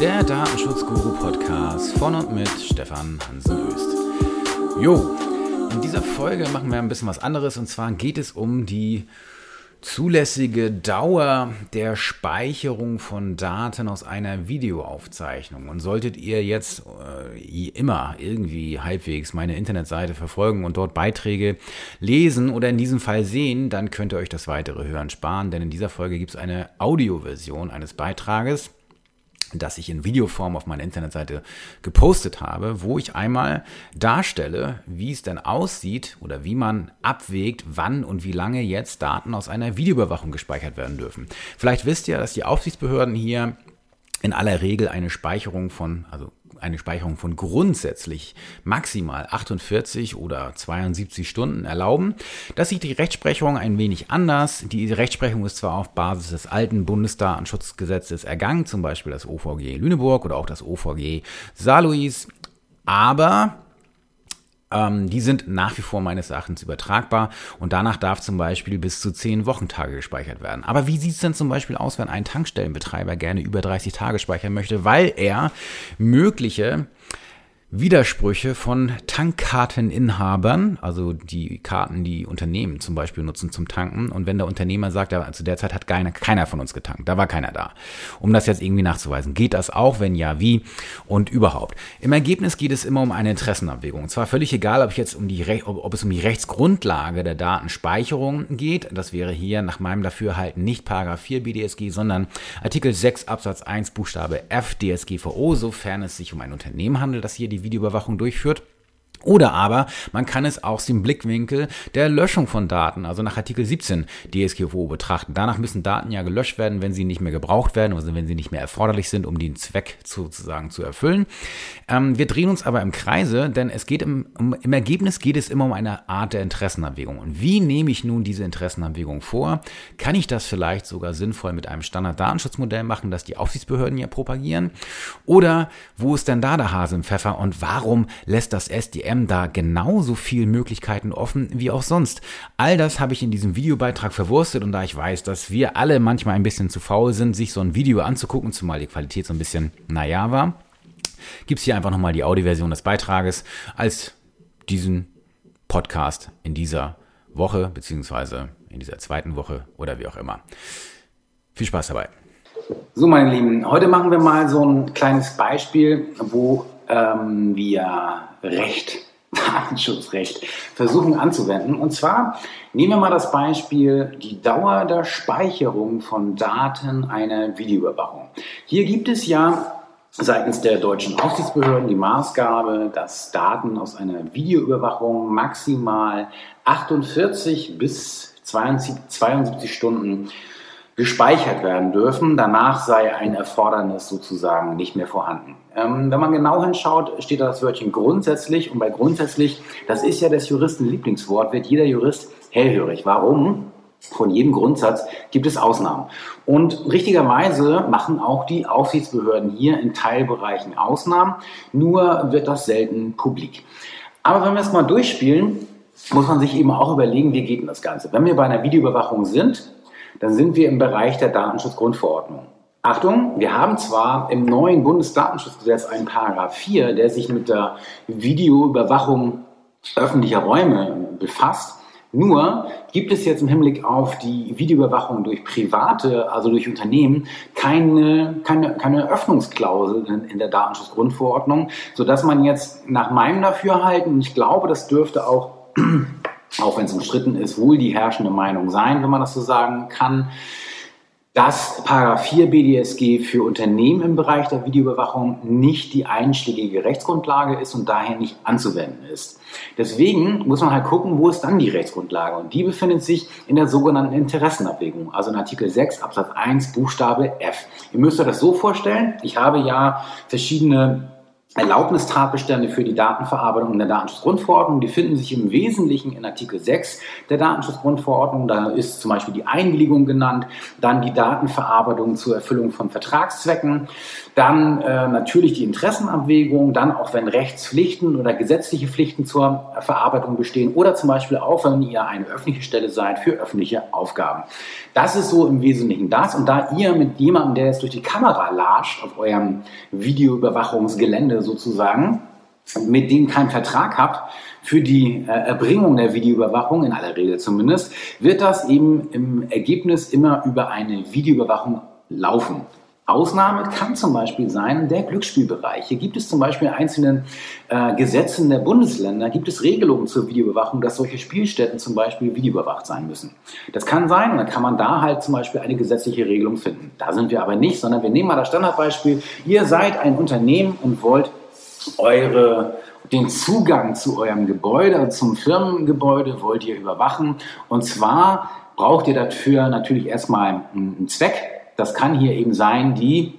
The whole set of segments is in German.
der Datenschutzguru-Podcast von und mit Stefan Hansen-Öst. Jo, in dieser Folge machen wir ein bisschen was anderes und zwar geht es um die zulässige Dauer der Speicherung von Daten aus einer Videoaufzeichnung. Und solltet ihr jetzt äh, immer irgendwie halbwegs meine Internetseite verfolgen und dort Beiträge lesen oder in diesem Fall sehen, dann könnt ihr euch das weitere Hören sparen, denn in dieser Folge gibt es eine Audioversion eines Beitrages das ich in Videoform auf meiner Internetseite gepostet habe, wo ich einmal darstelle, wie es denn aussieht oder wie man abwägt, wann und wie lange jetzt Daten aus einer Videoüberwachung gespeichert werden dürfen. Vielleicht wisst ihr, dass die Aufsichtsbehörden hier in aller Regel eine Speicherung von, also eine Speicherung von grundsätzlich maximal 48 oder 72 Stunden erlauben. Das sieht die Rechtsprechung ein wenig anders. Die Rechtsprechung ist zwar auf Basis des alten Bundesdatenschutzgesetzes ergangen, zum Beispiel das OVG Lüneburg oder auch das OVG Saarlouis, aber ähm, die sind nach wie vor meines Erachtens übertragbar und danach darf zum Beispiel bis zu 10 Wochentage gespeichert werden. Aber wie sieht es denn zum Beispiel aus, wenn ein Tankstellenbetreiber gerne über 30 Tage speichern möchte, weil er mögliche Widersprüche von Tankkarteninhabern, also die Karten, die Unternehmen zum Beispiel nutzen zum Tanken. Und wenn der Unternehmer sagt, ja, zu der Zeit hat keiner, keiner von uns getankt, da war keiner da, um das jetzt irgendwie nachzuweisen. Geht das auch? Wenn ja, wie? Und überhaupt. Im Ergebnis geht es immer um eine Interessenabwägung. Und zwar völlig egal, ob, jetzt um die, ob es um die Rechtsgrundlage der Datenspeicherung geht. Das wäre hier nach meinem Dafürhalten nicht Paragraph 4 BDSG, sondern Artikel 6 Absatz 1 Buchstabe F DSGVO, sofern es sich um ein Unternehmen handelt, das hier die Videoüberwachung durchführt. Oder aber man kann es aus dem Blickwinkel der Löschung von Daten, also nach Artikel 17 DSGVO betrachten. Danach müssen Daten ja gelöscht werden, wenn sie nicht mehr gebraucht werden, also wenn sie nicht mehr erforderlich sind, um den Zweck sozusagen zu erfüllen. Ähm, wir drehen uns aber im Kreise, denn es geht im, um, im Ergebnis geht es immer um eine Art der Interessenabwägung. Und wie nehme ich nun diese Interessenabwägung vor? Kann ich das vielleicht sogar sinnvoll mit einem Standard-Datenschutzmodell machen, das die Aufsichtsbehörden ja propagieren? Oder wo ist denn da der Hase im Pfeffer und warum lässt das SDM WM da genauso viele Möglichkeiten offen wie auch sonst. All das habe ich in diesem Videobeitrag verwurstet und da ich weiß, dass wir alle manchmal ein bisschen zu faul sind, sich so ein Video anzugucken, zumal die Qualität so ein bisschen naja war, gibt es hier einfach nochmal die Audioversion des Beitrages als diesen Podcast in dieser Woche, beziehungsweise in dieser zweiten Woche oder wie auch immer. Viel Spaß dabei. So, meine Lieben, heute machen wir mal so ein kleines Beispiel, wo ähm, wir Recht, Datenschutzrecht versuchen anzuwenden. Und zwar nehmen wir mal das Beispiel die Dauer der Speicherung von Daten einer Videoüberwachung. Hier gibt es ja seitens der deutschen Aufsichtsbehörden die Maßgabe, dass Daten aus einer Videoüberwachung maximal 48 bis 72, 72 Stunden gespeichert werden dürfen. Danach sei ein Erfordernis sozusagen nicht mehr vorhanden. Ähm, wenn man genau hinschaut, steht da das Wörtchen grundsätzlich. Und bei grundsätzlich, das ist ja das Juristen Lieblingswort, wird jeder Jurist hellhörig. Warum? Von jedem Grundsatz gibt es Ausnahmen. Und richtigerweise machen auch die Aufsichtsbehörden hier in Teilbereichen Ausnahmen, nur wird das selten publik. Aber wenn wir es mal durchspielen, muss man sich eben auch überlegen, wie geht denn das Ganze. Wenn wir bei einer Videoüberwachung sind, dann sind wir im Bereich der Datenschutzgrundverordnung. Achtung, wir haben zwar im neuen Bundesdatenschutzgesetz einen Paragraph 4, der sich mit der Videoüberwachung öffentlicher Räume befasst. Nur gibt es jetzt im Hinblick auf die Videoüberwachung durch Private, also durch Unternehmen, keine, keine, keine Öffnungsklausel in der Datenschutzgrundverordnung, sodass man jetzt nach meinem Dafürhalten, und ich glaube, das dürfte auch auch wenn es umstritten ist, wohl die herrschende Meinung sein, wenn man das so sagen kann, dass Paragraph 4 BDSG für Unternehmen im Bereich der Videoüberwachung nicht die einschlägige Rechtsgrundlage ist und daher nicht anzuwenden ist. Deswegen muss man halt gucken, wo ist dann die Rechtsgrundlage? Und die befindet sich in der sogenannten Interessenabwägung, also in Artikel 6 Absatz 1 Buchstabe F. Ihr müsst euch das so vorstellen, ich habe ja verschiedene Erlaubnistatbestände für die Datenverarbeitung in der Datenschutzgrundverordnung. Die finden sich im Wesentlichen in Artikel 6 der Datenschutzgrundverordnung. Da ist zum Beispiel die Einwilligung genannt, dann die Datenverarbeitung zur Erfüllung von Vertragszwecken, dann äh, natürlich die Interessenabwägung, dann auch wenn Rechtspflichten oder gesetzliche Pflichten zur Verarbeitung bestehen oder zum Beispiel auch, wenn ihr eine öffentliche Stelle seid für öffentliche Aufgaben. Das ist so im Wesentlichen das. Und da ihr mit jemandem, der jetzt durch die Kamera latscht auf eurem Videoüberwachungsgelände sozusagen, mit dem keinen Vertrag habt, für die äh, Erbringung der Videoüberwachung, in aller Regel zumindest, wird das eben im Ergebnis immer über eine Videoüberwachung laufen. Ausnahme kann zum Beispiel sein der Glücksspielbereich. Hier gibt es zum Beispiel in einzelnen äh, Gesetzen der Bundesländer, gibt es Regelungen zur Videoüberwachung, dass solche Spielstätten zum Beispiel videoüberwacht sein müssen. Das kann sein und dann kann man da halt zum Beispiel eine gesetzliche Regelung finden. Da sind wir aber nicht, sondern wir nehmen mal das Standardbeispiel. Ihr seid ein Unternehmen und wollt eure den Zugang zu eurem Gebäude, zum Firmengebäude wollt ihr überwachen. Und zwar braucht ihr dafür natürlich erstmal einen Zweck, das kann hier eben sein, die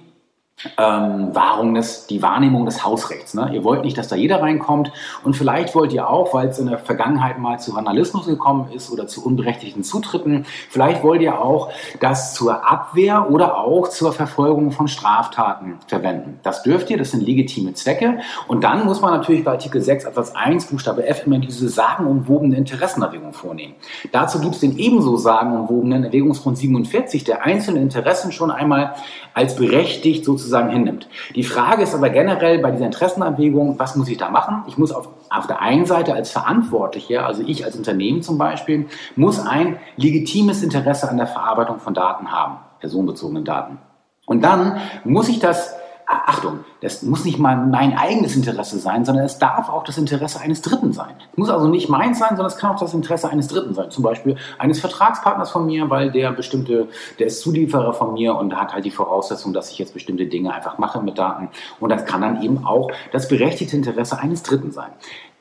ähm, Wahrung des, die Wahrnehmung des Hausrechts. Ne? Ihr wollt nicht, dass da jeder reinkommt und vielleicht wollt ihr auch, weil es in der Vergangenheit mal zu Vandalismus gekommen ist oder zu unberechtigten Zutritten, vielleicht wollt ihr auch das zur Abwehr oder auch zur Verfolgung von Straftaten verwenden. Das dürft ihr, das sind legitime Zwecke und dann muss man natürlich bei Artikel 6 Absatz 1 Buchstabe F immer diese sagenumwobene Interessenerwägung vornehmen. Dazu gibt es den ebenso sagenumwobenen Erwägungsgrund 47, der einzelne Interessen schon einmal als berechtigt sozusagen hinnimmt. Die Frage ist aber generell bei dieser Interessenabwägung, was muss ich da machen? Ich muss auf, auf der einen Seite als Verantwortlicher, also ich als Unternehmen zum Beispiel, muss ein legitimes Interesse an der Verarbeitung von Daten haben, personenbezogenen Daten. Und dann muss ich das Achtung, das muss nicht mal mein eigenes Interesse sein, sondern es darf auch das Interesse eines Dritten sein. Es muss also nicht meins sein, sondern es kann auch das Interesse eines Dritten sein. Zum Beispiel eines Vertragspartners von mir, weil der bestimmte, der ist Zulieferer von mir und hat halt die Voraussetzung, dass ich jetzt bestimmte Dinge einfach mache mit Daten. Und das kann dann eben auch das berechtigte Interesse eines Dritten sein.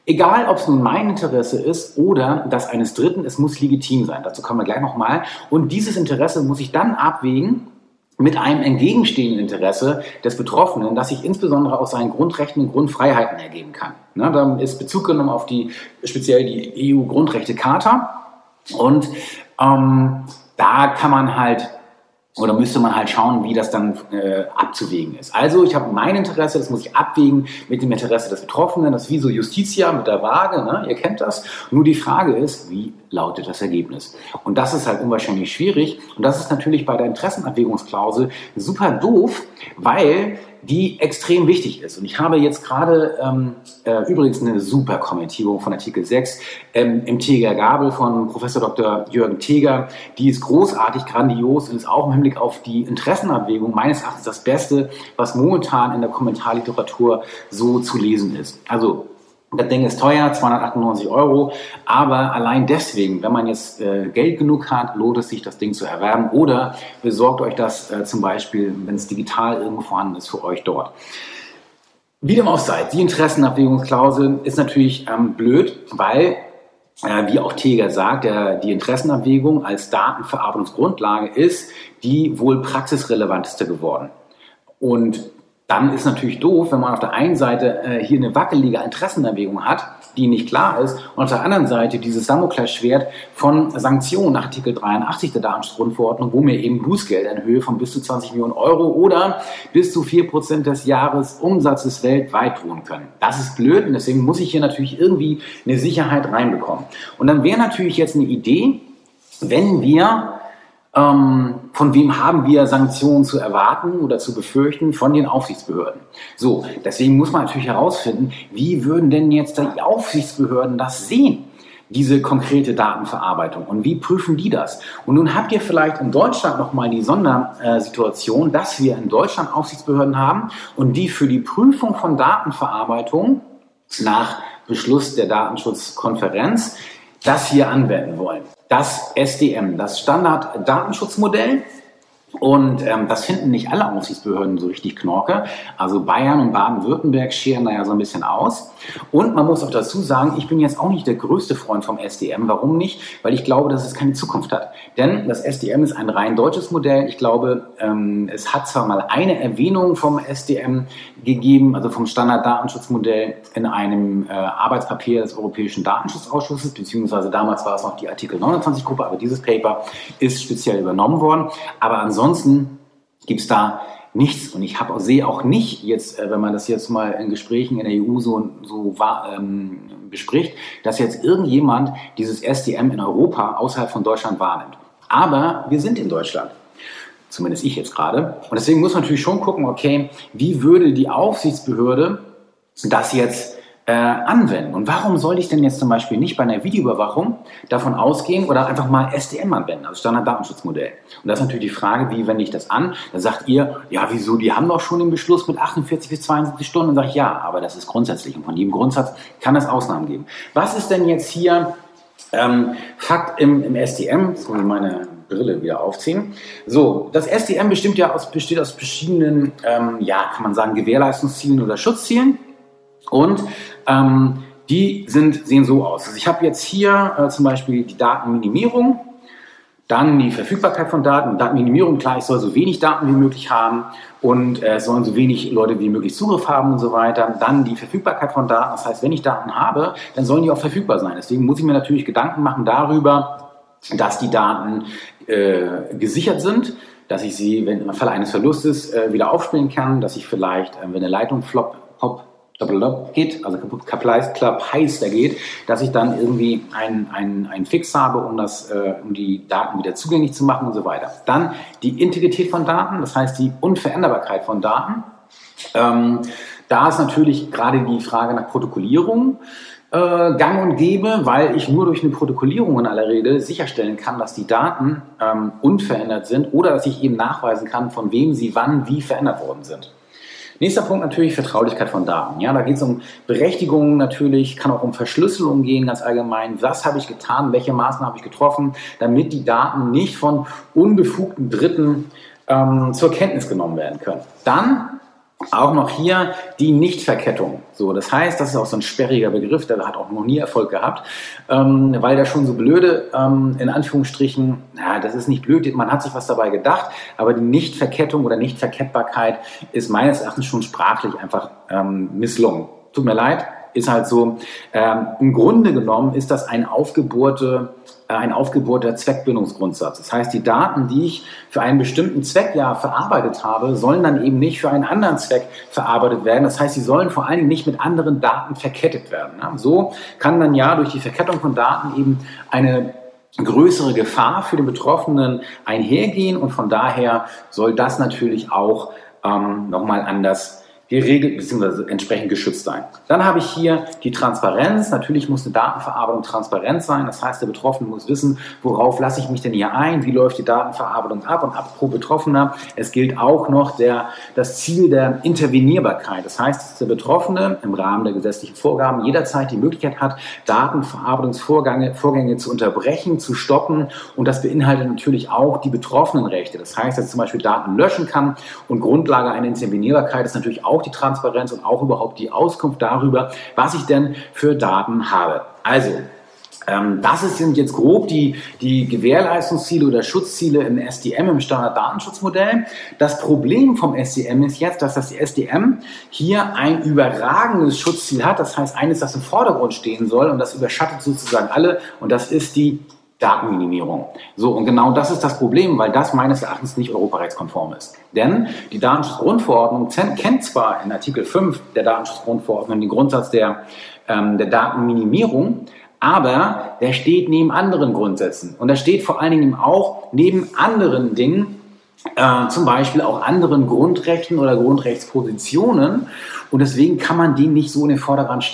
Egal, ob es nun mein Interesse ist oder das eines Dritten, es muss legitim sein. Dazu kommen wir gleich nochmal. Und dieses Interesse muss ich dann abwägen, mit einem entgegenstehenden Interesse des Betroffenen, das sich insbesondere aus seinen Grundrechten und Grundfreiheiten ergeben kann. Ne, da ist Bezug genommen auf die speziell die EU-Grundrechte-Charta und ähm, da kann man halt oder müsste man halt schauen, wie das dann äh, abzuwägen ist. Also ich habe mein Interesse, das muss ich abwägen mit dem Interesse des Betroffenen. Das ist wie so Justitia mit der Waage, ne? ihr kennt das. Nur die Frage ist, wie lautet das Ergebnis? Und das ist halt unwahrscheinlich schwierig. Und das ist natürlich bei der Interessenabwägungsklausel super doof, weil die extrem wichtig ist. Und ich habe jetzt gerade ähm, äh, übrigens eine super Kommentierung von Artikel 6 ähm, im Teger Gabel von Professor Dr. Jürgen Teger. Die ist großartig, grandios und ist auch im Hinblick auf die Interessenabwägung meines Erachtens das Beste, was momentan in der Kommentarliteratur so zu lesen ist. Also das Ding ist teuer, 298 Euro, aber allein deswegen, wenn man jetzt äh, Geld genug hat, lohnt es sich, das Ding zu erwerben oder besorgt euch das äh, zum Beispiel, wenn es digital irgendwo vorhanden ist, für euch dort. Wie dem auch sei, die Interessenabwägungsklausel ist natürlich ähm, blöd, weil äh, wie auch Teger sagt, der, die Interessenabwägung als Datenverarbeitungsgrundlage ist die wohl praxisrelevanteste geworden. Und dann ist natürlich doof, wenn man auf der einen Seite äh, hier eine wackelige Interessenerwägung hat, die nicht klar ist, und auf der anderen Seite dieses Damoklesschwert von Sanktionen nach Artikel 83 der Datenschutzgrundverordnung, wo mir eben Bußgeld in Höhe von bis zu 20 Millionen Euro oder bis zu 4% des Jahresumsatzes weltweit drohen können. Das ist blöd und deswegen muss ich hier natürlich irgendwie eine Sicherheit reinbekommen. Und dann wäre natürlich jetzt eine Idee, wenn wir ähm, von wem haben wir Sanktionen zu erwarten oder zu befürchten? Von den Aufsichtsbehörden. So, deswegen muss man natürlich herausfinden, wie würden denn jetzt die Aufsichtsbehörden das sehen? diese konkrete Datenverarbeitung und wie prüfen die das? Und nun habt ihr vielleicht in Deutschland nochmal die Sondersituation, dass wir in Deutschland Aufsichtsbehörden haben und die für die Prüfung von Datenverarbeitung nach Beschluss der Datenschutzkonferenz das hier anwenden wollen das SDM, das Standard-Datenschutzmodell. Und ähm, das finden nicht alle Aufsichtsbehörden so richtig knorke. Also Bayern und Baden-Württemberg scheren da ja so ein bisschen aus. Und man muss auch dazu sagen, ich bin jetzt auch nicht der größte Freund vom SDM. Warum nicht? Weil ich glaube, dass es keine Zukunft hat. Denn das SDM ist ein rein deutsches Modell. Ich glaube, ähm, es hat zwar mal eine Erwähnung vom SDM gegeben, also vom Standarddatenschutzmodell in einem äh, Arbeitspapier des Europäischen Datenschutzausschusses, beziehungsweise damals war es noch die Artikel 29 Gruppe, aber dieses Paper ist speziell übernommen worden. Aber ansonsten gibt es da nichts. Und ich habe, sehe auch nicht jetzt, äh, wenn man das jetzt mal in Gesprächen in der EU so, so ähm, bespricht, dass jetzt irgendjemand dieses SDM in Europa außerhalb von Deutschland wahrnimmt. Aber wir sind in Deutschland. Zumindest ich jetzt gerade. Und deswegen muss man natürlich schon gucken, okay, wie würde die Aufsichtsbehörde das jetzt äh, anwenden. Und warum soll ich denn jetzt zum Beispiel nicht bei einer Videoüberwachung davon ausgehen oder einfach mal SDM anwenden, also Standarddatenschutzmodell? Und das ist natürlich die Frage, wie wende ich das an? Da sagt ihr, ja, wieso, die haben doch schon den Beschluss mit 48 bis 72 Stunden. Und sage ich, ja, aber das ist grundsätzlich. Und von jedem Grundsatz kann es Ausnahmen geben. Was ist denn jetzt hier ähm, Fakt im, im SDM? Jetzt muss ich meine Brille wieder aufziehen. So, das SDM bestimmt ja aus, besteht aus verschiedenen, ähm, ja, kann man sagen, Gewährleistungszielen oder Schutzzielen. Und ähm, die sind, sehen so aus. Also ich habe jetzt hier äh, zum Beispiel die Datenminimierung, dann die Verfügbarkeit von Daten. Datenminimierung, klar, ich soll so wenig Daten wie möglich haben und äh, es sollen so wenig Leute wie möglich Zugriff haben und so weiter. Dann die Verfügbarkeit von Daten. Das heißt, wenn ich Daten habe, dann sollen die auch verfügbar sein. Deswegen muss ich mir natürlich Gedanken machen darüber, dass die Daten äh, gesichert sind, dass ich sie, wenn im Falle eines Verlustes, äh, wieder aufspielen kann, dass ich vielleicht, äh, wenn eine Leitung flop, pop, geht, also Club heißt, geht, dass ich dann irgendwie einen ein Fix habe, um, das, äh, um die Daten wieder zugänglich zu machen und so weiter. Dann die Integrität von Daten, das heißt die Unveränderbarkeit von Daten. Ähm, da ist natürlich gerade die Frage nach Protokollierung äh, gang und gäbe, weil ich nur durch eine Protokollierung in aller Regel sicherstellen kann, dass die Daten ähm, unverändert sind oder dass ich eben nachweisen kann, von wem sie wann wie verändert worden sind. Nächster Punkt natürlich Vertraulichkeit von Daten. Ja, da geht es um Berechtigungen natürlich, kann auch um Verschlüsselung gehen, ganz allgemein. Was habe ich getan, welche Maßnahmen habe ich getroffen, damit die Daten nicht von unbefugten Dritten ähm, zur Kenntnis genommen werden können. Dann auch noch hier die Nichtverkettung. So, das heißt, das ist auch so ein sperriger Begriff, der hat auch noch nie Erfolg gehabt, ähm, weil der schon so blöde, ähm, in Anführungsstrichen, ja, das ist nicht blöd, man hat sich was dabei gedacht, aber die Nichtverkettung oder Nichtverkettbarkeit ist meines Erachtens schon sprachlich einfach ähm, misslungen. Tut mir leid, ist halt so. Ähm, Im Grunde genommen ist das ein aufgebohrte äh, ein aufgebohrter Zweckbindungsgrundsatz. Das heißt, die Daten, die ich für einen bestimmten Zweck ja verarbeitet habe, sollen dann eben nicht für einen anderen Zweck verarbeitet werden. Das heißt, sie sollen vor allen Dingen nicht mit anderen Daten verkettet werden. So kann dann ja durch die Verkettung von Daten eben eine größere Gefahr für den Betroffenen einhergehen und von daher soll das natürlich auch ähm, nochmal anders geregelt bzw. entsprechend geschützt sein. Dann habe ich hier die Transparenz. Natürlich muss eine Datenverarbeitung transparent sein. Das heißt, der Betroffene muss wissen, worauf lasse ich mich denn hier ein, wie läuft die Datenverarbeitung ab und ab pro Betroffener. Es gilt auch noch der, das Ziel der Intervenierbarkeit. Das heißt, dass der Betroffene im Rahmen der gesetzlichen Vorgaben jederzeit die Möglichkeit hat, Datenverarbeitungsvorgänge Vorgänge zu unterbrechen, zu stoppen und das beinhaltet natürlich auch die betroffenen Rechte. Das heißt, dass zum Beispiel Daten löschen kann und Grundlage einer Intervenierbarkeit ist natürlich auch auch die Transparenz und auch überhaupt die Auskunft darüber, was ich denn für Daten habe. Also, ähm, das sind jetzt grob die, die Gewährleistungsziele oder Schutzziele im SDM, im Standarddatenschutzmodell. Das Problem vom SDM ist jetzt, dass das SDM hier ein überragendes Schutzziel hat. Das heißt, eines, das im Vordergrund stehen soll und das überschattet sozusagen alle und das ist die Datenminimierung. So, und genau das ist das Problem, weil das meines Erachtens nicht europarechtskonform ist. Denn die Datenschutzgrundverordnung kennt zwar in Artikel 5 der Datenschutzgrundverordnung den Grundsatz der, ähm, der Datenminimierung, aber der steht neben anderen Grundsätzen. Und da steht vor allen Dingen auch neben anderen Dingen, äh, zum Beispiel auch anderen Grundrechten oder Grundrechtspositionen. Und deswegen kann man die nicht so in den Vordergrund,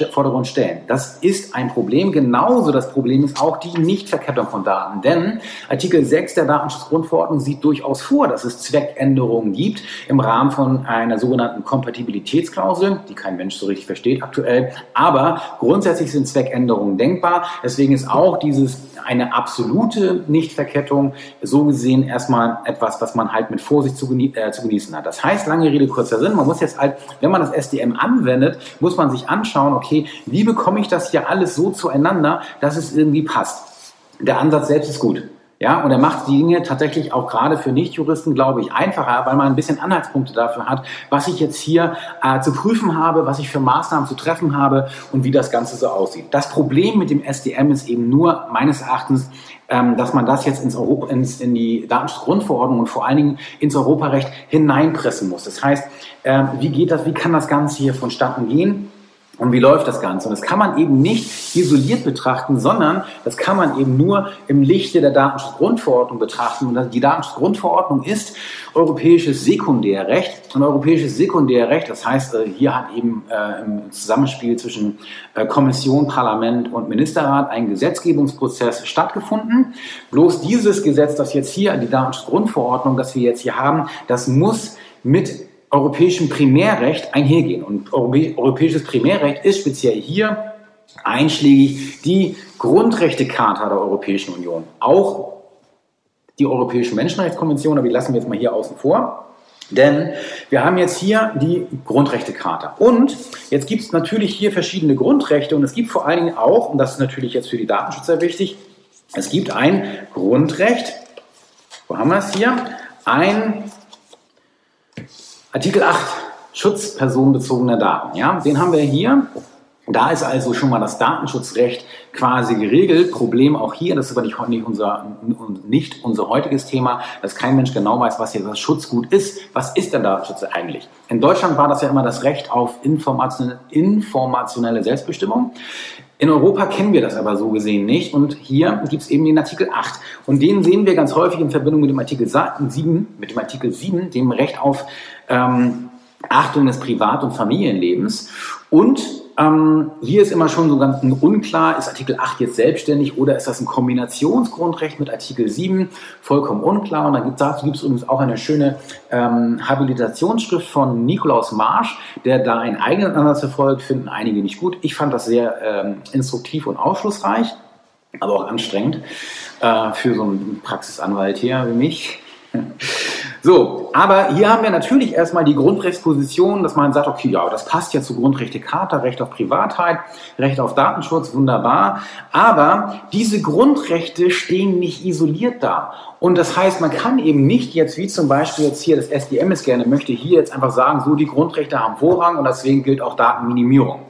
stellen. Das ist ein Problem. Genauso das Problem ist auch die Nichtverkettung von Daten. Denn Artikel 6 der Datenschutzgrundverordnung sieht durchaus vor, dass es Zweckänderungen gibt im Rahmen von einer sogenannten Kompatibilitätsklausel, die kein Mensch so richtig versteht aktuell. Aber grundsätzlich sind Zweckänderungen denkbar. Deswegen ist auch dieses eine absolute Nichtverkettung so gesehen erstmal etwas, was man man halt mit Vorsicht zu, genie äh, zu genießen hat. Das heißt, lange Rede, kurzer Sinn, man muss jetzt halt, wenn man das SDM anwendet, muss man sich anschauen, okay, wie bekomme ich das hier alles so zueinander, dass es irgendwie passt. Der Ansatz selbst ist gut. Ja, und er macht die Dinge tatsächlich auch gerade für Nichtjuristen, glaube ich, einfacher, weil man ein bisschen Anhaltspunkte dafür hat, was ich jetzt hier äh, zu prüfen habe, was ich für Maßnahmen zu treffen habe und wie das Ganze so aussieht. Das Problem mit dem SDM ist eben nur meines Erachtens, ähm, dass man das jetzt ins Europa, ins, in die Datenschutzgrundverordnung und vor allen Dingen ins Europarecht hineinpressen muss. Das heißt, äh, wie geht das, wie kann das Ganze hier vonstatten gehen? Und wie läuft das Ganze? Und das kann man eben nicht isoliert betrachten, sondern das kann man eben nur im Lichte der Datenschutzgrundverordnung betrachten. Und die Datenschutzgrundverordnung ist europäisches Sekundärrecht. Und europäisches Sekundärrecht, das heißt, äh, hier hat eben äh, im Zusammenspiel zwischen äh, Kommission, Parlament und Ministerrat ein Gesetzgebungsprozess stattgefunden. Bloß dieses Gesetz, das jetzt hier, die Datenschutzgrundverordnung, das wir jetzt hier haben, das muss mit europäischem Primärrecht einhergehen. Und europäisches Primärrecht ist speziell hier einschlägig die Grundrechtecharta der Europäischen Union. Auch die Europäische Menschenrechtskonvention, aber die lassen wir jetzt mal hier außen vor. Denn wir haben jetzt hier die Grundrechtecharta. Und jetzt gibt es natürlich hier verschiedene Grundrechte und es gibt vor allen Dingen auch, und das ist natürlich jetzt für die Datenschützer wichtig, es gibt ein Grundrecht, wo haben wir es hier? Ein Artikel 8, Schutz personenbezogener Daten. Ja, den haben wir hier. Da ist also schon mal das Datenschutzrecht quasi geregelt. Problem auch hier, das ist aber nicht, unser, nicht unser heutiges Thema, dass kein Mensch genau weiß, was hier das Schutzgut ist. Was ist der Datenschutz eigentlich? In Deutschland war das ja immer das Recht auf informationelle Selbstbestimmung. In Europa kennen wir das aber so gesehen nicht. Und hier gibt es eben den Artikel 8. Und den sehen wir ganz häufig in Verbindung mit dem Artikel 7, mit dem Artikel 7, dem Recht auf ähm, Achtung des Privat- und Familienlebens. Und ähm, hier ist immer schon so ganz unklar, ist Artikel 8 jetzt selbstständig oder ist das ein Kombinationsgrundrecht mit Artikel 7? Vollkommen unklar. Und dann gibt, dazu gibt es übrigens auch eine schöne ähm, Habilitationsschrift von Nikolaus Marsch, der da einen eigenen Ansatz verfolgt, finden einige nicht gut. Ich fand das sehr ähm, instruktiv und aufschlussreich, aber auch anstrengend äh, für so einen Praxisanwalt hier wie mich. So, aber hier haben wir natürlich erstmal die Grundrechtsposition, dass man sagt, okay, ja, das passt ja zur Grundrechtecharta, Recht auf Privatheit, Recht auf Datenschutz, wunderbar. Aber diese Grundrechte stehen nicht isoliert da. Und das heißt, man kann eben nicht jetzt, wie zum Beispiel jetzt hier das SDM es gerne möchte, hier jetzt einfach sagen, so die Grundrechte haben Vorrang und deswegen gilt auch Datenminimierung.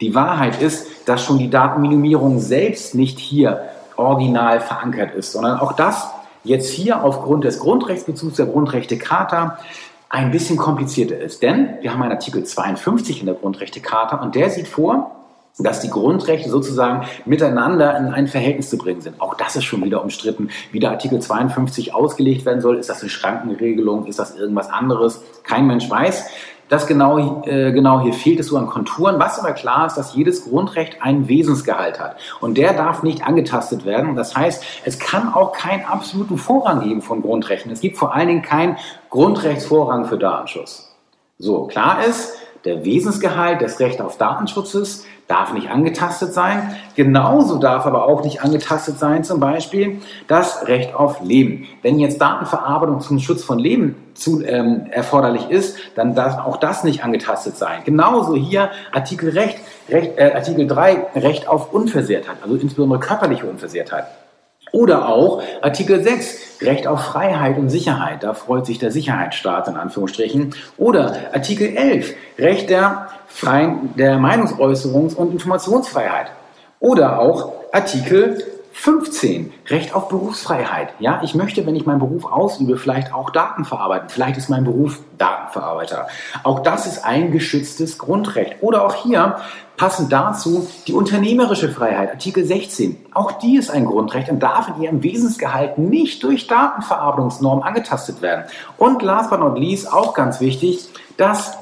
Die Wahrheit ist, dass schon die Datenminimierung selbst nicht hier original verankert ist, sondern auch das jetzt hier aufgrund des Grundrechtsbezugs der Grundrechtecharta ein bisschen komplizierter ist. Denn wir haben einen Artikel 52 in der Grundrechtecharta und der sieht vor, dass die Grundrechte sozusagen miteinander in ein Verhältnis zu bringen sind. Auch das ist schon wieder umstritten, wie der Artikel 52 ausgelegt werden soll. Ist das eine Schrankenregelung? Ist das irgendwas anderes? Kein Mensch weiß. Das genau, äh, genau hier fehlt es so an Konturen. Was aber klar ist, dass jedes Grundrecht einen Wesensgehalt hat. Und der darf nicht angetastet werden. Das heißt, es kann auch keinen absoluten Vorrang geben von Grundrechten. Es gibt vor allen Dingen keinen Grundrechtsvorrang für Datenschutz. So, klar ist, der Wesensgehalt des Rechts auf Datenschutzes darf nicht angetastet sein. Genauso darf aber auch nicht angetastet sein zum Beispiel das Recht auf Leben. Wenn jetzt Datenverarbeitung zum Schutz von Leben zu, ähm, erforderlich ist, dann darf auch das nicht angetastet sein. Genauso hier Artikel, Recht, Recht, äh, Artikel 3 Recht auf Unversehrtheit, also insbesondere körperliche Unversehrtheit. Oder auch Artikel 6, Recht auf Freiheit und Sicherheit. Da freut sich der Sicherheitsstaat in Anführungsstrichen. Oder Artikel 11, Recht der, freien, der Meinungsäußerungs- und Informationsfreiheit. Oder auch Artikel 15, Recht auf Berufsfreiheit. Ja, ich möchte, wenn ich meinen Beruf ausübe, vielleicht auch Daten verarbeiten. Vielleicht ist mein Beruf Datenverarbeiter. Auch das ist ein geschütztes Grundrecht. Oder auch hier passend dazu die unternehmerische Freiheit, Artikel 16. Auch die ist ein Grundrecht und darf in ihrem Wesensgehalt nicht durch Datenverarbeitungsnormen angetastet werden. Und last but not least, auch ganz wichtig, das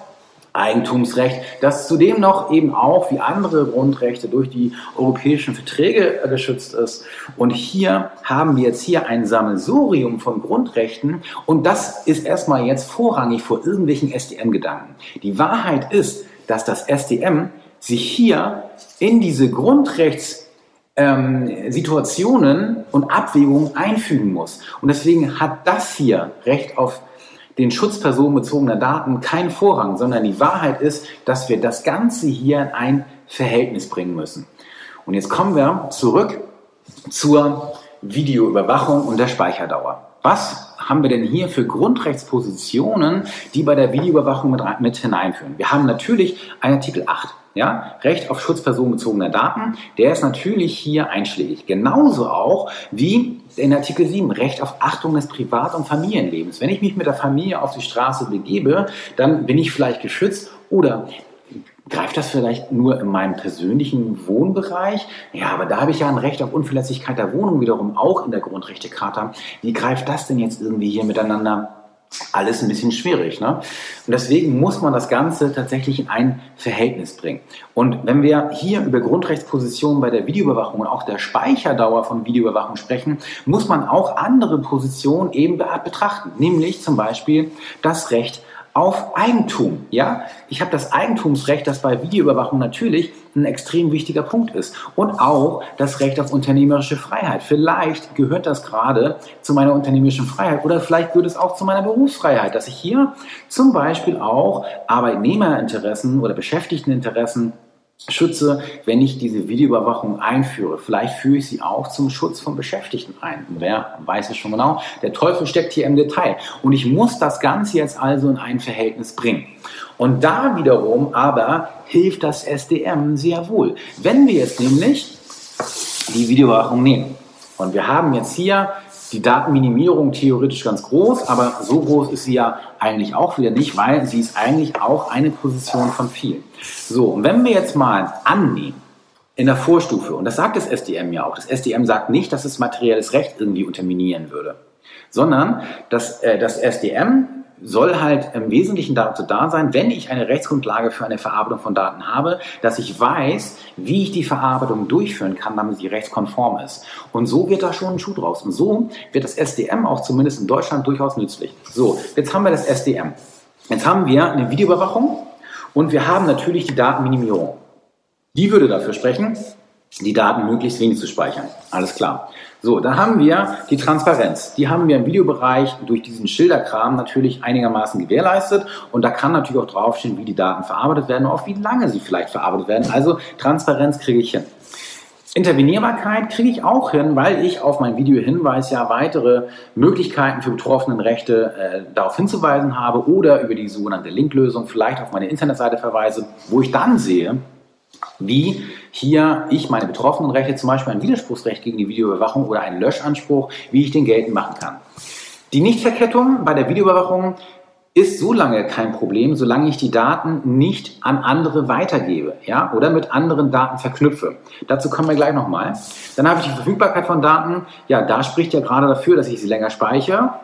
Eigentumsrecht, das zudem noch eben auch wie andere Grundrechte durch die europäischen Verträge geschützt ist. Und hier haben wir jetzt hier ein Sammelsurium von Grundrechten und das ist erstmal jetzt vorrangig vor irgendwelchen SDM-Gedanken. Die Wahrheit ist, dass das SDM sich hier in diese Grundrechts ähm, und Abwägungen einfügen muss. Und deswegen hat das hier Recht auf den Schutz personenbezogener Daten keinen Vorrang, sondern die Wahrheit ist, dass wir das Ganze hier in ein Verhältnis bringen müssen. Und jetzt kommen wir zurück zur Videoüberwachung und der Speicherdauer. Was haben wir denn hier für Grundrechtspositionen, die bei der Videoüberwachung mit, mit hineinführen? Wir haben natürlich einen Artikel 8. Ja, Recht auf Schutz personenbezogener Daten, der ist natürlich hier einschlägig. Genauso auch wie in Artikel 7 Recht auf Achtung des Privat- und Familienlebens. Wenn ich mich mit der Familie auf die Straße begebe, dann bin ich vielleicht geschützt oder Greift das vielleicht nur in meinem persönlichen Wohnbereich? Ja, aber da habe ich ja ein Recht auf Unverletzlichkeit der Wohnung wiederum auch in der Grundrechtecharta. Wie greift das denn jetzt irgendwie hier miteinander? Alles ein bisschen schwierig. Ne? Und deswegen muss man das Ganze tatsächlich in ein Verhältnis bringen. Und wenn wir hier über Grundrechtspositionen bei der Videoüberwachung und auch der Speicherdauer von Videoüberwachung sprechen, muss man auch andere Positionen eben betrachten. Nämlich zum Beispiel das Recht auf Eigentum. Ja, ich habe das Eigentumsrecht, das bei Videoüberwachung natürlich ein extrem wichtiger Punkt ist. Und auch das Recht auf unternehmerische Freiheit. Vielleicht gehört das gerade zu meiner unternehmerischen Freiheit oder vielleicht gehört es auch zu meiner Berufsfreiheit, dass ich hier zum Beispiel auch Arbeitnehmerinteressen oder Beschäftigteninteressen schütze, wenn ich diese Videoüberwachung einführe. Vielleicht führe ich sie auch zum Schutz von Beschäftigten ein. wer weiß es schon genau? Der Teufel steckt hier im Detail. Und ich muss das Ganze jetzt also in ein Verhältnis bringen. Und da wiederum aber hilft das SDM sehr wohl. Wenn wir jetzt nämlich die Videoüberwachung nehmen und wir haben jetzt hier die Datenminimierung theoretisch ganz groß, aber so groß ist sie ja eigentlich auch wieder nicht, weil sie ist eigentlich auch eine Position von vielen. So, und wenn wir jetzt mal annehmen, in der Vorstufe, und das sagt das SDM ja auch, das SDM sagt nicht, dass es materielles Recht irgendwie unterminieren würde, sondern dass äh, das SDM soll halt im Wesentlichen dazu da sein, wenn ich eine Rechtsgrundlage für eine Verarbeitung von Daten habe, dass ich weiß, wie ich die Verarbeitung durchführen kann, damit sie rechtskonform ist. Und so wird da schon ein Schuh draus. Und so wird das SDM auch zumindest in Deutschland durchaus nützlich. So, jetzt haben wir das SDM. Jetzt haben wir eine Videoüberwachung und wir haben natürlich die Datenminimierung. Die würde dafür sprechen, die Daten möglichst wenig zu speichern. Alles klar. So, dann haben wir die Transparenz. Die haben wir im Videobereich durch diesen Schilderkram natürlich einigermaßen gewährleistet. Und da kann natürlich auch draufstehen, wie die Daten verarbeitet werden und auch wie lange sie vielleicht verarbeitet werden. Also Transparenz kriege ich hin. Intervenierbarkeit kriege ich auch hin, weil ich auf mein Videohinweis ja weitere Möglichkeiten für Betroffenenrechte äh, darauf hinzuweisen habe oder über die sogenannte Linklösung vielleicht auf meine Internetseite verweise, wo ich dann sehe, wie hier ich meine betroffenen Rechte, zum Beispiel ein Widerspruchsrecht gegen die Videoüberwachung oder einen Löschanspruch, wie ich den geltend machen kann. Die Nichtverkettung bei der Videoüberwachung ist so lange kein Problem, solange ich die Daten nicht an andere weitergebe, ja, oder mit anderen Daten verknüpfe. Dazu kommen wir gleich nochmal. Dann habe ich die Verfügbarkeit von Daten. Ja, da spricht ja gerade dafür, dass ich sie länger speichere.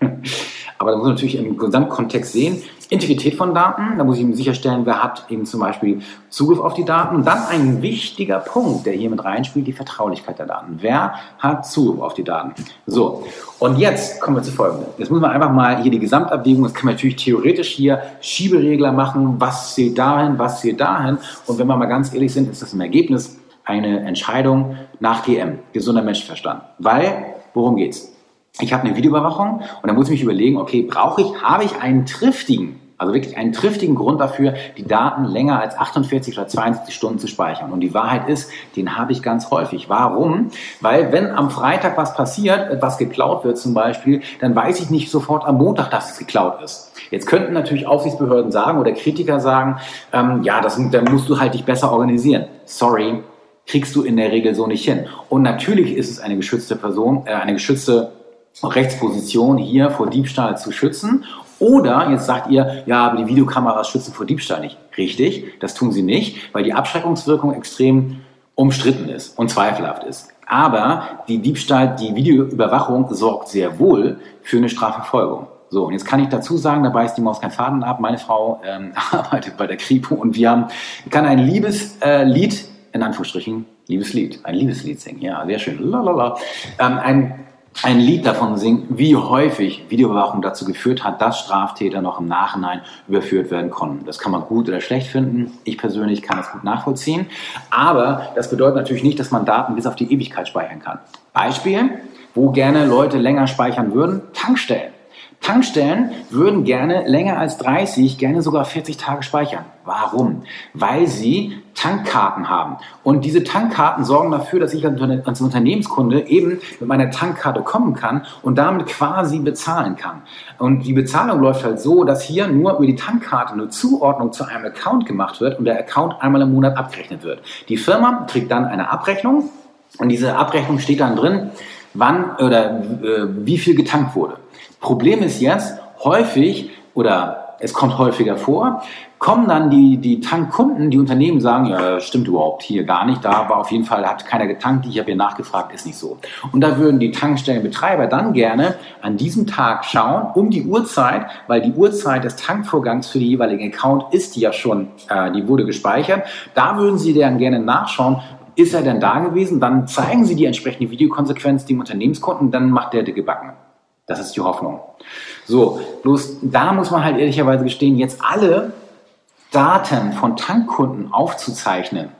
Aber da muss man natürlich im Gesamtkontext sehen. Integrität von Daten, da muss ich eben sicherstellen, wer hat eben zum Beispiel Zugriff auf die Daten. Und dann ein wichtiger Punkt, der hier mit reinspielt, die Vertraulichkeit der Daten. Wer hat Zugriff auf die Daten? So, und jetzt kommen wir zu folgendem. Jetzt muss man einfach mal hier die Gesamtabwägung, das kann man natürlich theoretisch hier Schieberegler machen, was zählt dahin, was zählt dahin. Und wenn wir mal ganz ehrlich sind, ist das im Ergebnis eine Entscheidung nach GM, gesunder Menschenverstand. Weil, worum geht's? Ich habe eine Videoüberwachung und dann muss ich mich überlegen, okay, brauche ich, habe ich einen triftigen, also wirklich einen triftigen Grund dafür, die Daten länger als 48 oder 72 Stunden zu speichern. Und die Wahrheit ist, den habe ich ganz häufig. Warum? Weil wenn am Freitag was passiert, etwas geklaut wird zum Beispiel, dann weiß ich nicht sofort am Montag, dass es geklaut ist. Jetzt könnten natürlich Aufsichtsbehörden sagen oder Kritiker sagen, ähm, ja, das, dann musst du halt dich besser organisieren. Sorry, kriegst du in der Regel so nicht hin. Und natürlich ist es eine geschützte Person, äh, eine geschützte Rechtsposition hier vor Diebstahl zu schützen. Oder jetzt sagt ihr, ja, aber die Videokameras schützen vor Diebstahl nicht. Richtig, das tun sie nicht, weil die Abschreckungswirkung extrem umstritten ist und zweifelhaft ist. Aber die Diebstahl, die Videoüberwachung sorgt sehr wohl für eine Strafverfolgung. So, und jetzt kann ich dazu sagen, da beißt die Maus keinen Faden ab. Meine Frau ähm, arbeitet bei der Kripo und wir haben, kann ein Liebeslied, äh, in Anführungsstrichen, Liebeslied, ein Liebeslied singen. Ja, sehr schön. Lalala. Ähm, ein ein Lied davon singen, wie häufig Videoüberwachung dazu geführt hat, dass Straftäter noch im Nachhinein überführt werden konnten. Das kann man gut oder schlecht finden. Ich persönlich kann das gut nachvollziehen. Aber das bedeutet natürlich nicht, dass man Daten bis auf die Ewigkeit speichern kann. Beispiel, wo gerne Leute länger speichern würden, Tankstellen. Tankstellen würden gerne länger als 30, gerne sogar 40 Tage speichern. Warum? Weil sie Tankkarten haben. Und diese Tankkarten sorgen dafür, dass ich als Unternehmenskunde eben mit meiner Tankkarte kommen kann und damit quasi bezahlen kann. Und die Bezahlung läuft halt so, dass hier nur über die Tankkarte eine Zuordnung zu einem Account gemacht wird und der Account einmal im Monat abgerechnet wird. Die Firma kriegt dann eine Abrechnung und diese Abrechnung steht dann drin, wann oder äh, wie viel getankt wurde. Problem ist jetzt, häufig oder es kommt häufiger vor, kommen dann die, die Tankkunden, die Unternehmen sagen, ja, stimmt überhaupt hier gar nicht, da war auf jeden Fall, hat keiner getankt, ich habe hier nachgefragt, ist nicht so. Und da würden die Tankstellenbetreiber dann gerne an diesem Tag schauen, um die Uhrzeit, weil die Uhrzeit des Tankvorgangs für die jeweiligen Account ist ja schon, äh, die wurde gespeichert, da würden sie dann gerne nachschauen, ist er denn da gewesen? Dann zeigen Sie die entsprechende Videokonsequenz dem Unternehmenskunden, dann macht der dicke Backen. Das ist die Hoffnung. So, bloß da muss man halt ehrlicherweise gestehen, jetzt alle Daten von Tankkunden aufzuzeichnen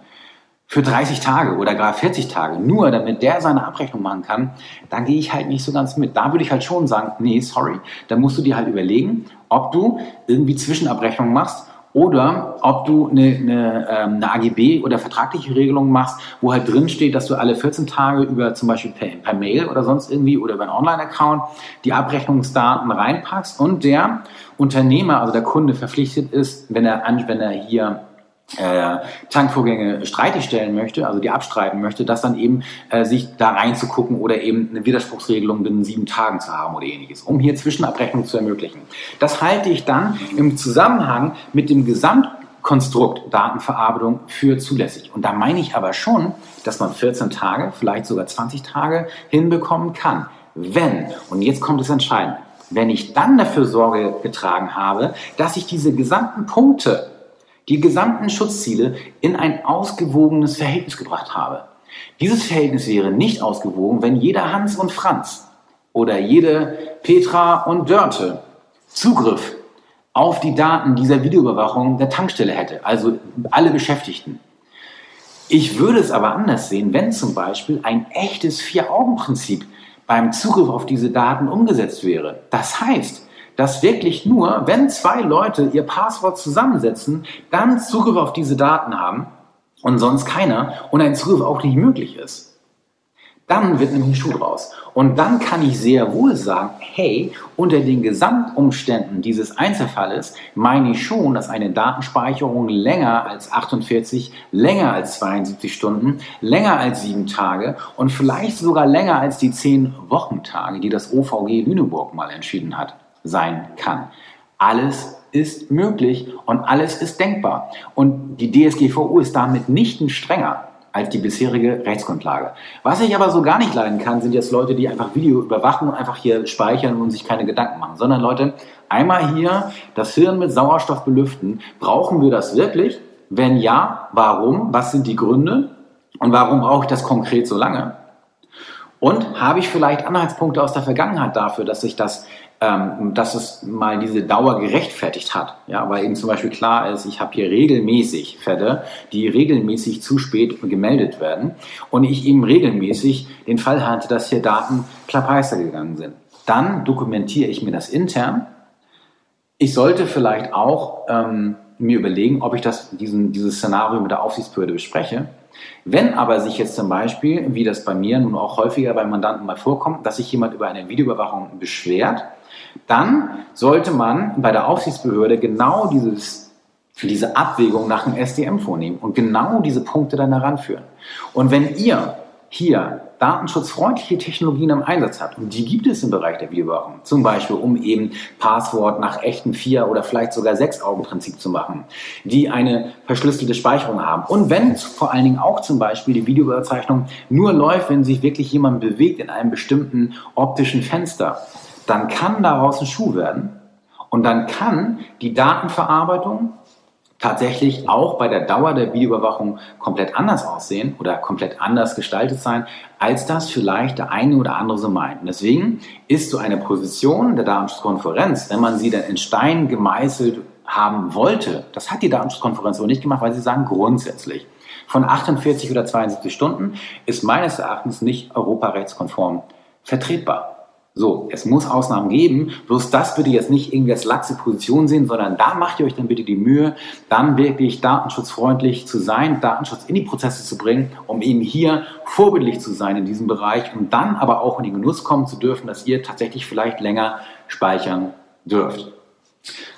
für 30 Tage oder gar 40 Tage, nur damit der seine Abrechnung machen kann, da gehe ich halt nicht so ganz mit. Da würde ich halt schon sagen, nee, sorry, da musst du dir halt überlegen, ob du irgendwie Zwischenabrechnungen machst oder ob du eine, eine, ähm, eine AGB oder vertragliche Regelung machst, wo halt drin steht, dass du alle 14 Tage über zum Beispiel per, per Mail oder sonst irgendwie oder über einen Online-Account die Abrechnungsdaten reinpackst und der Unternehmer, also der Kunde verpflichtet ist, wenn er, wenn er hier äh, Tankvorgänge streitig stellen möchte, also die abstreiten möchte, das dann eben äh, sich da reinzugucken oder eben eine Widerspruchsregelung binnen sieben Tagen zu haben oder ähnliches, um hier Zwischenabrechnung zu ermöglichen. Das halte ich dann im Zusammenhang mit dem Gesamtkonstrukt Datenverarbeitung für zulässig. Und da meine ich aber schon, dass man 14 Tage, vielleicht sogar 20 Tage hinbekommen kann. Wenn, und jetzt kommt es entscheidend, wenn ich dann dafür Sorge getragen habe, dass ich diese gesamten Punkte die gesamten Schutzziele in ein ausgewogenes Verhältnis gebracht habe. Dieses Verhältnis wäre nicht ausgewogen, wenn jeder Hans und Franz oder jede Petra und Dörte Zugriff auf die Daten dieser Videoüberwachung der Tankstelle hätte, also alle Beschäftigten. Ich würde es aber anders sehen, wenn zum Beispiel ein echtes Vier-Augen-Prinzip beim Zugriff auf diese Daten umgesetzt wäre. Das heißt, dass wirklich nur, wenn zwei Leute ihr Passwort zusammensetzen, dann Zugriff auf diese Daten haben und sonst keiner und ein Zugriff auch nicht möglich ist. Dann wird nämlich ein Schuh draus. Und dann kann ich sehr wohl sagen, hey, unter den Gesamtumständen dieses Einzelfalles meine ich schon, dass eine Datenspeicherung länger als 48, länger als 72 Stunden, länger als sieben Tage und vielleicht sogar länger als die zehn Wochentage, die das OVG Lüneburg mal entschieden hat sein kann. Alles ist möglich und alles ist denkbar. Und die DSGVO ist damit nicht strenger als die bisherige Rechtsgrundlage. Was ich aber so gar nicht leiden kann, sind jetzt Leute, die einfach Video überwachen und einfach hier speichern und sich keine Gedanken machen, sondern Leute, einmal hier das Hirn mit Sauerstoff belüften. Brauchen wir das wirklich? Wenn ja, warum? Was sind die Gründe? Und warum brauche ich das konkret so lange? Und habe ich vielleicht Anhaltspunkte aus der Vergangenheit dafür, dass sich das ähm, dass es mal diese Dauer gerechtfertigt hat. Ja, weil eben zum Beispiel klar ist, ich habe hier regelmäßig Fälle, die regelmäßig zu spät gemeldet werden und ich eben regelmäßig den Fall hatte, dass hier Daten klappheißer gegangen sind. Dann dokumentiere ich mir das intern. Ich sollte vielleicht auch ähm, mir überlegen, ob ich das, diesen, dieses Szenario mit der Aufsichtsbehörde bespreche. Wenn aber sich jetzt zum Beispiel, wie das bei mir nun auch häufiger bei Mandanten mal vorkommt, dass sich jemand über eine Videoüberwachung beschwert, dann sollte man bei der Aufsichtsbehörde genau dieses, diese Abwägung nach dem SDM vornehmen und genau diese Punkte dann heranführen. Und wenn ihr hier datenschutzfreundliche Technologien im Einsatz habt, und die gibt es im Bereich der Videoüberwachung, zum Beispiel um eben Passwort nach echten vier oder vielleicht sogar sechs Augen Prinzip zu machen, die eine verschlüsselte Speicherung haben. Und wenn vor allen Dingen auch zum Beispiel die Videoüberzeichnung nur läuft, wenn sich wirklich jemand bewegt in einem bestimmten optischen Fenster, dann kann daraus ein Schuh werden und dann kann die Datenverarbeitung tatsächlich auch bei der Dauer der Videoüberwachung komplett anders aussehen oder komplett anders gestaltet sein, als das vielleicht der eine oder andere so meint. Deswegen ist so eine Position der Datenschutzkonferenz, wenn man sie dann in Stein gemeißelt haben wollte, das hat die Datenschutzkonferenz aber nicht gemacht, weil sie sagen grundsätzlich, von 48 oder 72 Stunden ist meines Erachtens nicht europarechtskonform vertretbar. So, es muss Ausnahmen geben, bloß das bitte jetzt nicht irgendwie als laxe Position sehen, sondern da macht ihr euch dann bitte die Mühe, dann wirklich datenschutzfreundlich zu sein, Datenschutz in die Prozesse zu bringen, um eben hier vorbildlich zu sein in diesem Bereich und dann aber auch in den Genuss kommen zu dürfen, dass ihr tatsächlich vielleicht länger speichern dürft.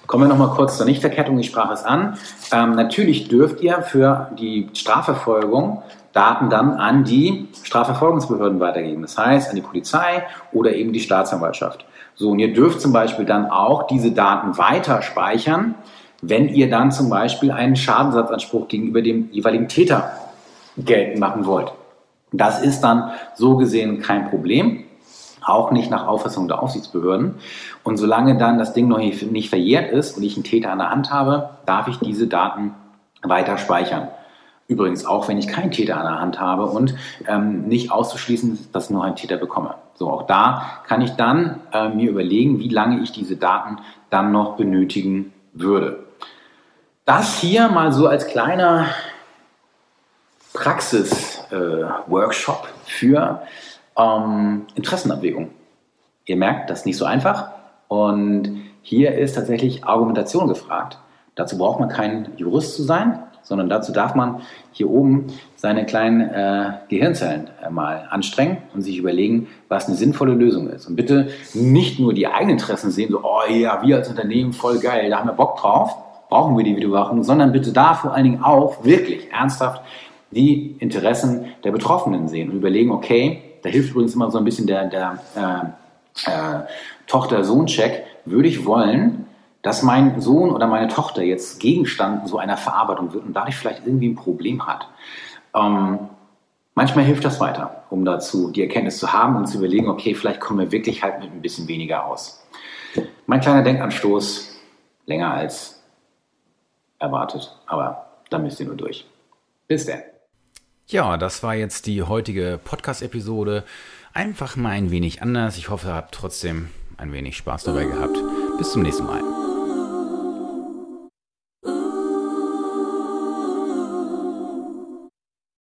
Kommen wir nochmal kurz zur Nichtverkettung, ich sprach es an. Ähm, natürlich dürft ihr für die Strafverfolgung Daten dann an die Strafverfolgungsbehörden weitergeben. Das heißt, an die Polizei oder eben die Staatsanwaltschaft. So, und ihr dürft zum Beispiel dann auch diese Daten weiter speichern, wenn ihr dann zum Beispiel einen Schadensersatzanspruch gegenüber dem jeweiligen Täter geltend machen wollt. Das ist dann so gesehen kein Problem, auch nicht nach Auffassung der Aufsichtsbehörden. Und solange dann das Ding noch nicht verjährt ist und ich einen Täter an der Hand habe, darf ich diese Daten weiter speichern. Übrigens auch, wenn ich keinen Täter an der Hand habe und ähm, nicht auszuschließen, dass ich noch einen Täter bekomme. So, auch da kann ich dann äh, mir überlegen, wie lange ich diese Daten dann noch benötigen würde. Das hier mal so als kleiner Praxis-Workshop äh, für ähm, Interessenabwägung. Ihr merkt, das ist nicht so einfach. Und hier ist tatsächlich Argumentation gefragt. Dazu braucht man kein Jurist zu sein, sondern dazu darf man hier oben seine kleinen äh, Gehirnzellen äh, mal anstrengen und sich überlegen, was eine sinnvolle Lösung ist. Und bitte nicht nur die eigenen Interessen sehen, so, oh ja, wir als Unternehmen voll geil, da haben wir Bock drauf, brauchen wir die Videoüberwachung, sondern bitte da vor allen Dingen auch wirklich ernsthaft die Interessen der Betroffenen sehen und überlegen, okay, da hilft übrigens immer so ein bisschen der, der äh, äh, Tochter-Sohn-Check, würde ich wollen, dass mein Sohn oder meine Tochter jetzt Gegenstand so einer Verarbeitung wird und dadurch vielleicht irgendwie ein Problem hat. Ähm, manchmal hilft das weiter, um dazu die Erkenntnis zu haben und zu überlegen, okay, vielleicht kommen wir wirklich halt mit ein bisschen weniger aus. Mein kleiner Denkanstoß, länger als erwartet, aber da müsst ihr nur durch. Bis dann. Ja, das war jetzt die heutige Podcast-Episode. Einfach mal ein wenig anders. Ich hoffe, ihr habt trotzdem ein wenig Spaß dabei gehabt. Bis zum nächsten Mal.